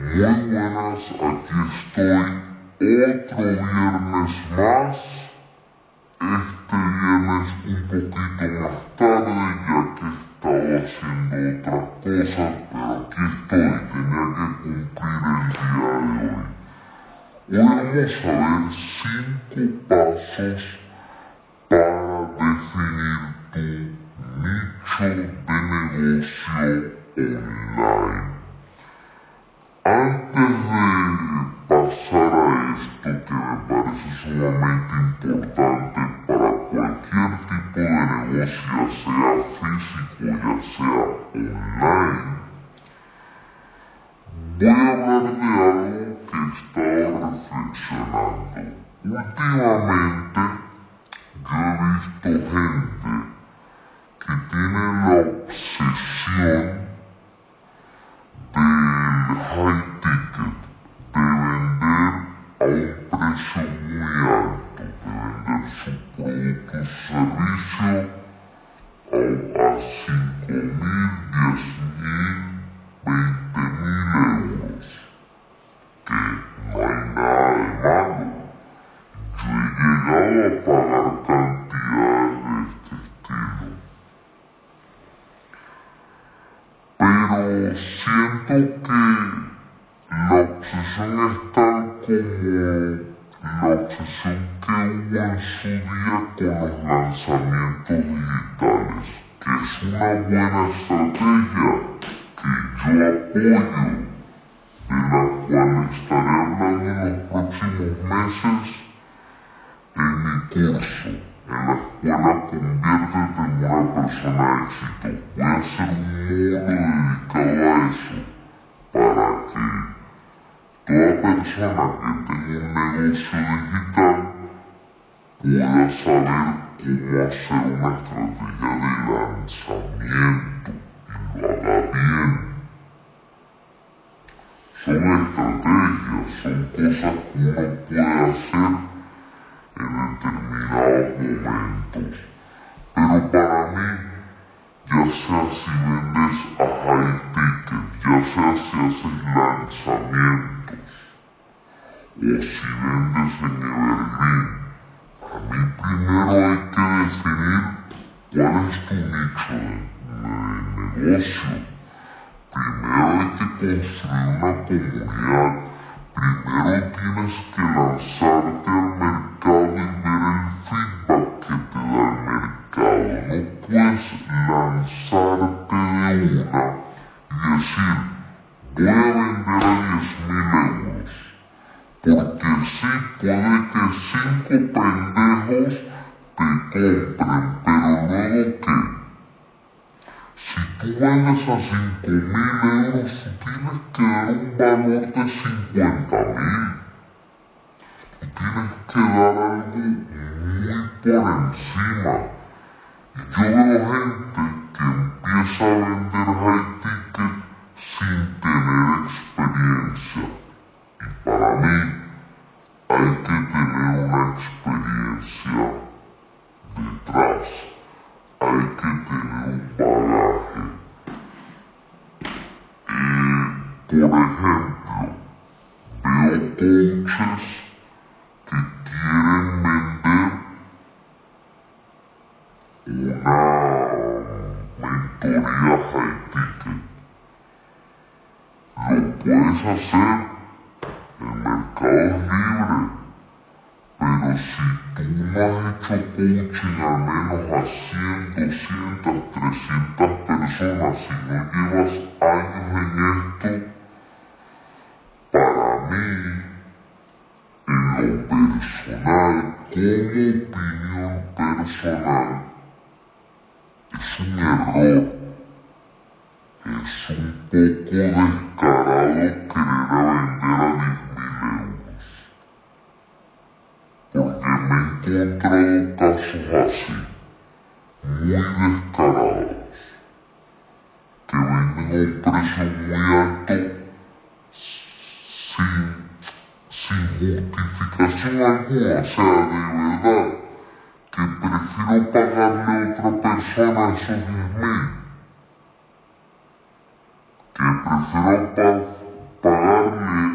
Muy buenas, aquí estoy otro viernes más. Este viernes un poquito más tarde ya que estaba haciendo otras cosas, pero aquí estoy, tenía que cumplir el día de hoy. Hoy vamos a ver cinco pasos para definir tu nicho de negocio online. Antes de pasar a esto que me parece sumamente importante para cualquier tipo de negocio, ya sea físico, ya sea online, voy a hablar de algo que he estado reflexionando. Últimamente yo he visto gente que tiene la obsesión high ticket, de vender a un precio muy alto, de vender su producto o servicio a 5 mil, 10 los lanzamientos digitales, que es una buena estrategia que yo apoyo, de la cual estaré hablando en los próximos meses en mi curso, en la escuela Conviértete en una persona de éxito. Voy a hacer un módulo dedicado a eso para que toda persona que tenga un negocio digital pueda saber cómo hacer una estrategia de lanzamiento y lo haga bien. Son estrategias, son cosas que uno puede hacer en determinados momentos. Pero para mí, ya sea si vendes a high ticket, ya sea si haces lanzamientos o si vendes en Evergreen, primero hay que definir cuál es tu nicho de, negocio. Primero hay que construir una comunidad. Primero tienes que lanzarte al mercado y ver el feedback que te da el mercado. No puedes lanzarte de una y decir, voy a vender a 10 mil euros. Porque sí, puede que cinco pendejos te compren, pero luego qué? Si tú vendes a 5 mil euros, tienes que dar un valor de 50 mil. Tú tienes que dar algo muy por encima. Y yo veo gente que empieza a vender high ticket sin tener experiencia. Y para mí hay que tener una experiencia detrás. Hay que tener un bagaje. Y, por ejemplo, veo coaches que quieren vender una mentoría high ticket. Lo puedes hacer, libre, pero si tú no has hecho coaching al menos a 100, 200, 300 personas, si no llevas años en esto, para mí, en lo personal, como opinión personal, es un error. Es un poco descarado querer vender a 10 mil euros. Porque encontrado casos así, muy descarados, que venden a un precio muy alto sin, sin justificación alguna, o sea, de verdad, que prefiero pagarle a otra persona esos 10 mil, que prefiero pa- pagarle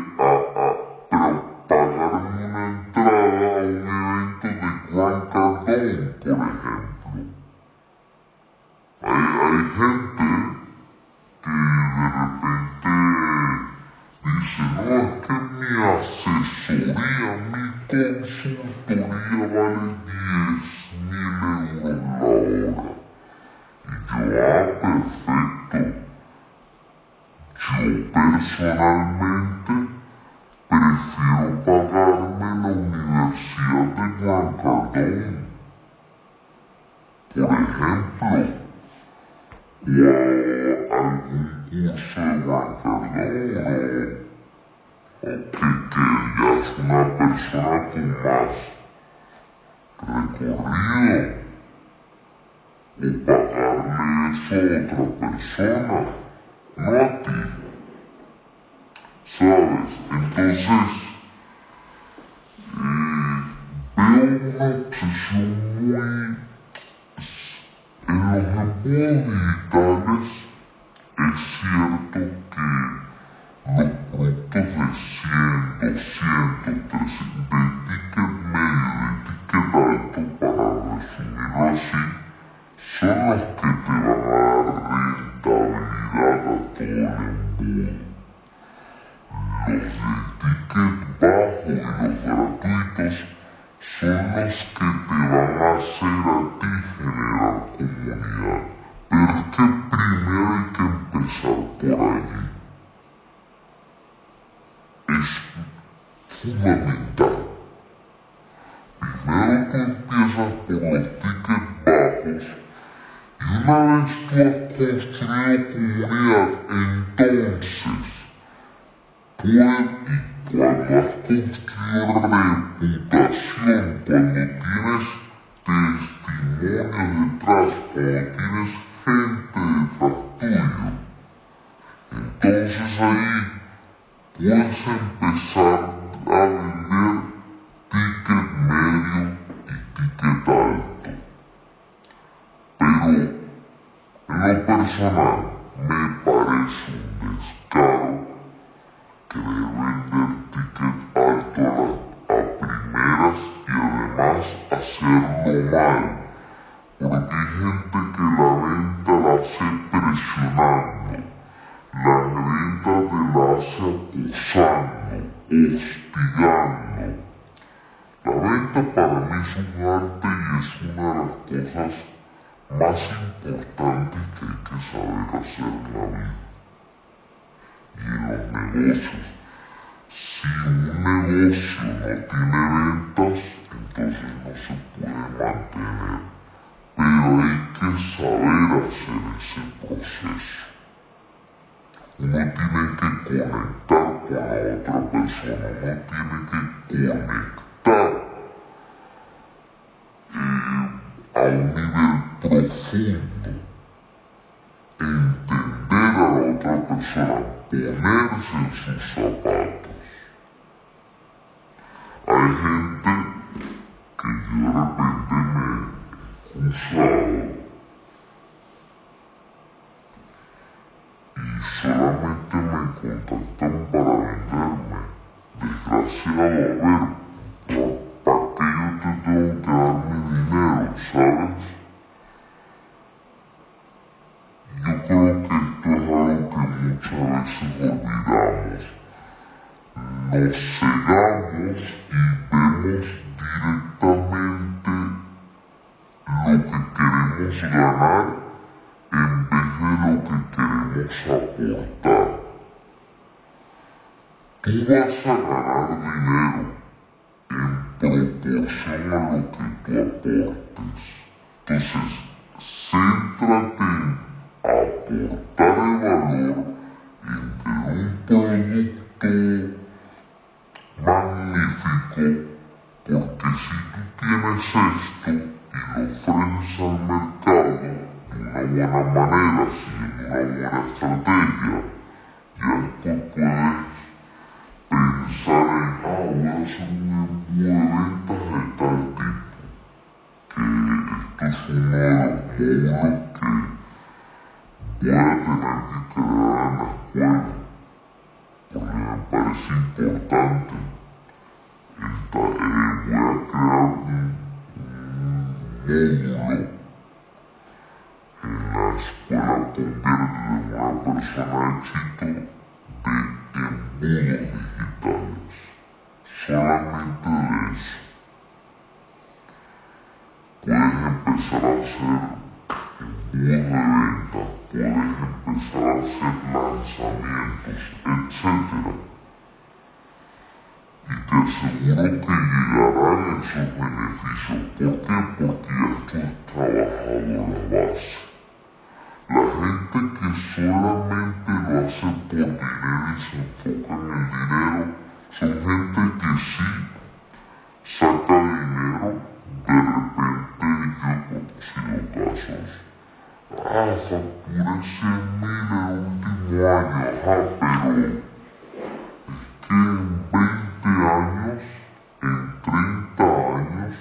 consultoría vale 10 mil euros la hora. Y yo, ah, perfecto. Yo personalmente prefiero pagarme la Universidad de Juan Cardón, por ejemplo, o algún curso de Juan Cardón, que, es una persona con más recorrido, o pagarle eso a otra persona? No a ti. ¿Sabes? Entonces, eh, veo una obsesión muy... En los empleos digitales es cierto que los puntos de 100, 200, 300, de ticket medio, de ticket alto, para resumirlo así, son los que te van a dar todo el embudo. Los de ticket bajo y los gratuitos son los que te van a hacer a ti generar comunidad. Pero es que primero hay que empezar por allí. Es fundamental. Primero tú empiezas por los tickets bajos una vez tú has construido comunidad, entonces y cuando has construido reputación, cuando tienes testimonios detrás, cuando tienes gente detrás tuyo, entonces ahí puedes empezar a vender ticket medio y ticket alto. Pero en lo personal, me parece un descaro que de vender ticket alto a, primeras y además hacerlo mal, porque hay gente que la venta la hace presionando, la venta te la hace acusando, hostigando. La venta para mí es un arte y es una de las cosas más importante que hay que saber hacer en la. Y en los negocios, si un negocio no tiene ventas, entonces no se puede mantener. Pero hay que saber hacer ese proceso. Uno tiene que conectar con la otra persona, uno tiene que conectar eh, a un nivel profundo, entender a la otra persona, ponerse en sus zapatos. Hay gente que yo de repente me he contactan para venderme. Desgraciado, a ver, ¿para qué yo te tengo que dar mi dinero, sabes? muchas veces olvidamos. Nos cegamos y vemos directamente lo que queremos ganar en vez de lo que queremos aportar. Tú vas a ganar dinero en proporción a lo que tú aportes. Entonces, céntrate en aportar el valor entre un producto magnífico, porque si tú tienes esto y lo ofreces al mercado de una buena manera, siguiendo una buena estrategia, ya después puedes pensar en, ah, voy a hacer embudo de tal tipo, que esto es uno de los módulos que voy a tener que crear en la escuela. parece importante. Esta, eh, voy a crear un, en la escuela convierte de una persona éxito de embudos digitales. Solamente de eso. Puedes de venta, puedes empezar a hacer lanzamientos, etc. Y te aseguro que llegarán esos beneficios. ¿Por qué? Porque esto es trabajador a base. La gente que solamente lo hace por dinero y se enfoca en el dinero son gente que sí saca dinero repente yo he conocido casos ah, facturé 100 mil el último año, ajá, pero es que en 20 años, en 30 años,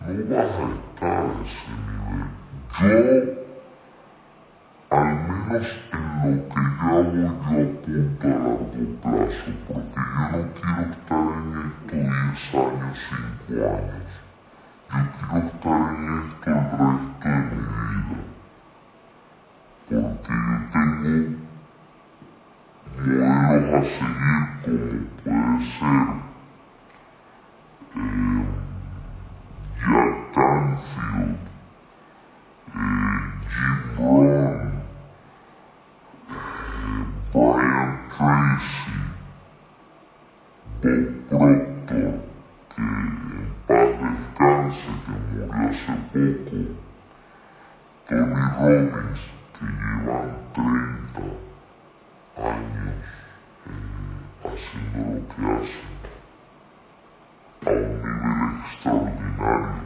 no vas a estar a ese nivel. Yo, al menos en lo que yo hago, yo apunto a largo plazo, porque yo no quiero estar en esto 10 años, 5 años. Yo quiero estar en esto el resto de mi vida porque yo tengo modelos a seguir como puede ser eh, Jack Canfield, eh, Jim Rohn, eh, Brian Proctor, que en paz descanse, que murió hace poco, Tony Robbins, que llevan 30 años eh, haciendo lo que hacen a un nivel extraordinario.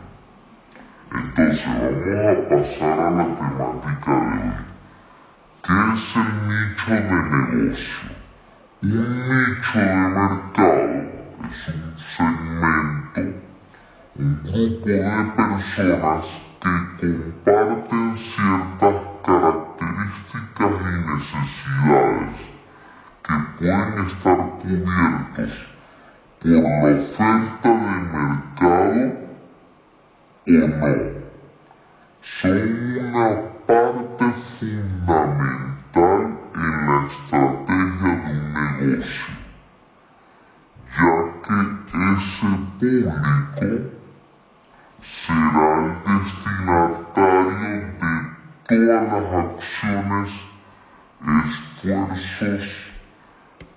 Entonces vamos a pasar a la temática de hoy. ¿Qué es el nicho de negocio? Un nicho de mercado es un segmento, un grupo de personas que comparten ciertas características y necesidades que pueden estar cubiertos por la oferta de mercado o no. Son una parte fundamental en la estrategia negocio, ya que ese público será el destinatario de todas las acciones, esfuerzos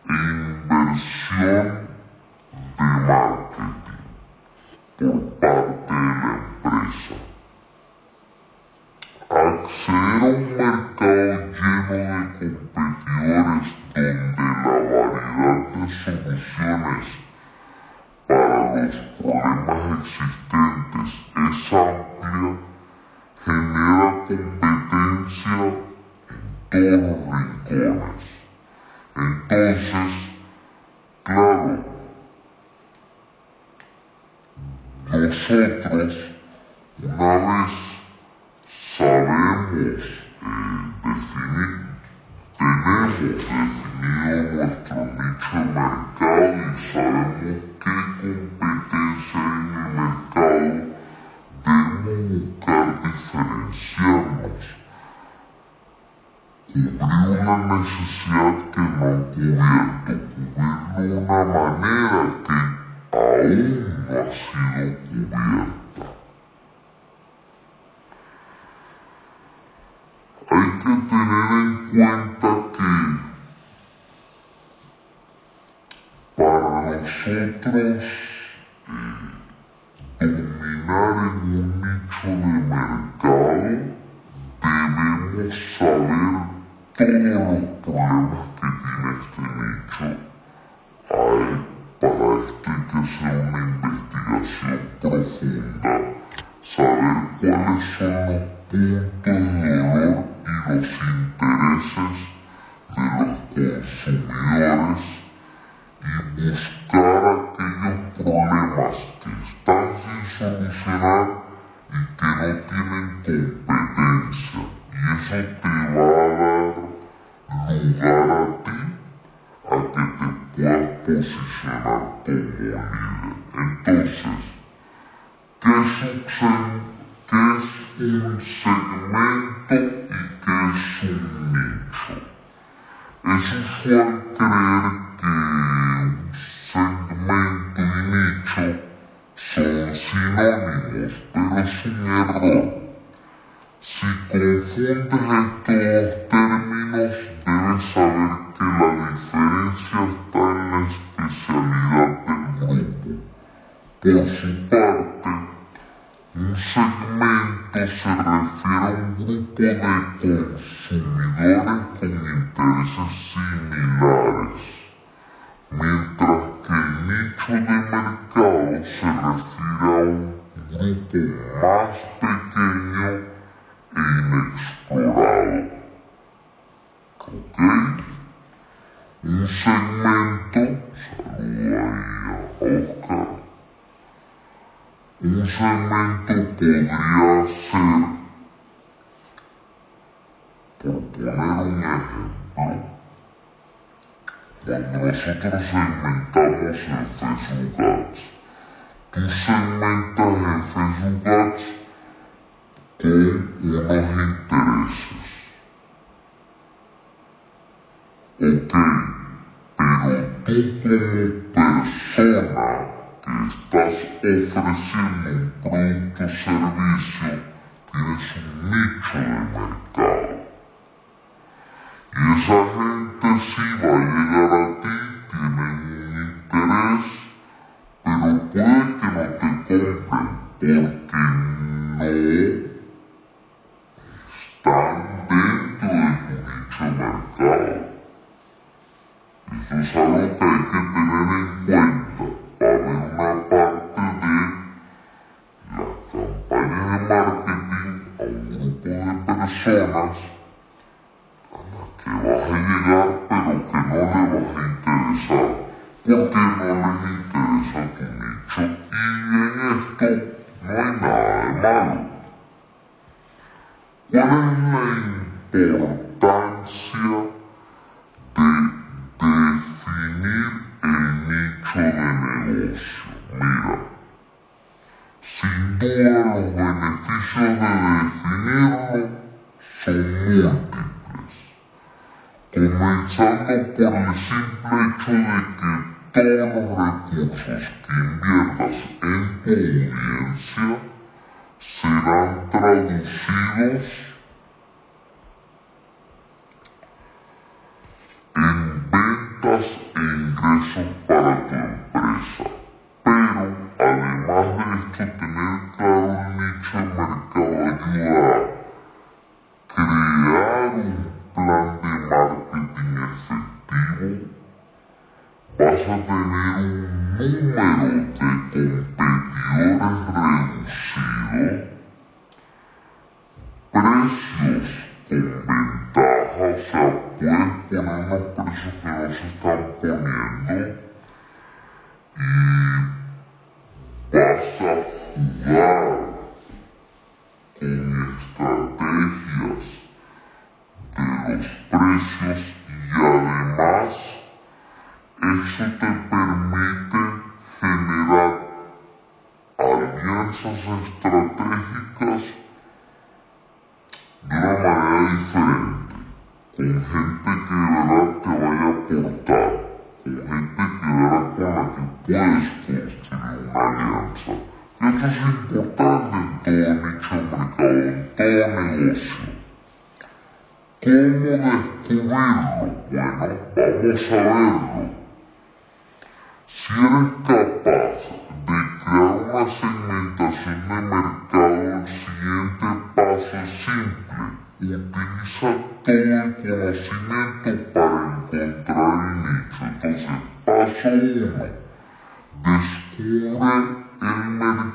e inversión de marketing parte de la empresa. Acceder a un mercado lleno de competidores donde la variedad de soluciones para los problemas existentes es amplia genera competencia en todos los rincones. Entonces, claro, nosotros una vez sabemos eh, definir, tenemos definido nuestro nicho mercado y sabemos qué competencia hay en el mercado, debemos buscar diferenciarnos, cubrir una necesidad que no han cubierto, cubrirlo de una manera que aún no ha sido cubierta. Hay que tener en cuenta que para nosotros todos los problemas que tiene este nicho. Hay, para hay que hacer una investigación profunda, saber cuáles son los puntos de dolor y los intereses de los consumidores y buscar aquellos problemas que están sin solucionar y que no tienen competencia. Y eso te va a dar lugar a ti a que te puedas posicionar como líder. Entonces, ¿qué es un, qué es un segmento y qué es un nicho? Es usual creer que un segmento y nicho son sinónimos, pero es un error. Si confundes estos dos términos, debes saber que la diferencia está en la especialidad del grupo. Por su parte, un segmento se refiere a un grupo de consumidores con intereses similares, mientras que el nicho de mercado se refiere a un grupo más pequeño inexplorado. ¿Ok? Un segmento, saludo ahí a Oscar, un segmento podría ser, por poner un ejemplo, cuando nosotros segmentamos en Facebook Ads, tú segmentas en Facebook Ads con unos intereses. Ok, pero tú como persona que estás ofreciendo un producto o servicio tienes un nicho de mercado. Y esa gente sí va a llegar a ti, tienen un interés, pero puede que no te compren porque no están dentro de tu nicho mercado. Esto es algo que hay que tener en cuenta. Va a haber una parte de las campañas de marketing a un grupo de personas a las que vas a llegar pero que no les vas a interesar porque no les interesa tu nicho y en esto no hay nada de malo. ¿Cuál es la importancia de definir el nicho de negocio? Mira, sin duda los beneficios de definirlo son múltiples, comenzando por el simple hecho de que todos los recursos que inviertas en tu audiencia serán traducidos en ventas e para tu empresa. Pero además de esto, tener claro el nicho de mercado ayuda a crear un plan de marketing efectivo. Vas a tener un número de competidores reducido, precios con ventaja, o puedes poner unos precios que no se están poniendo y vas a jugar con estrategias de los precios y además eso te permite generar alianzas estratégicas de una manera diferente, con gente que de verdad te vaya a aportar, con gente que de verdad con la que puedes construir una alianza. Y esto es importante en todo nicho de mercado, en todo negocio. ¿Cómo descubrirlo? Bueno, vamos a verlo. Si eres capaz de crear una segmentación de mercado, el siguiente paso es simple. Utiliza todo el conocimiento para encontrar el nicho. Entonces, paso uno, descubre el mercado.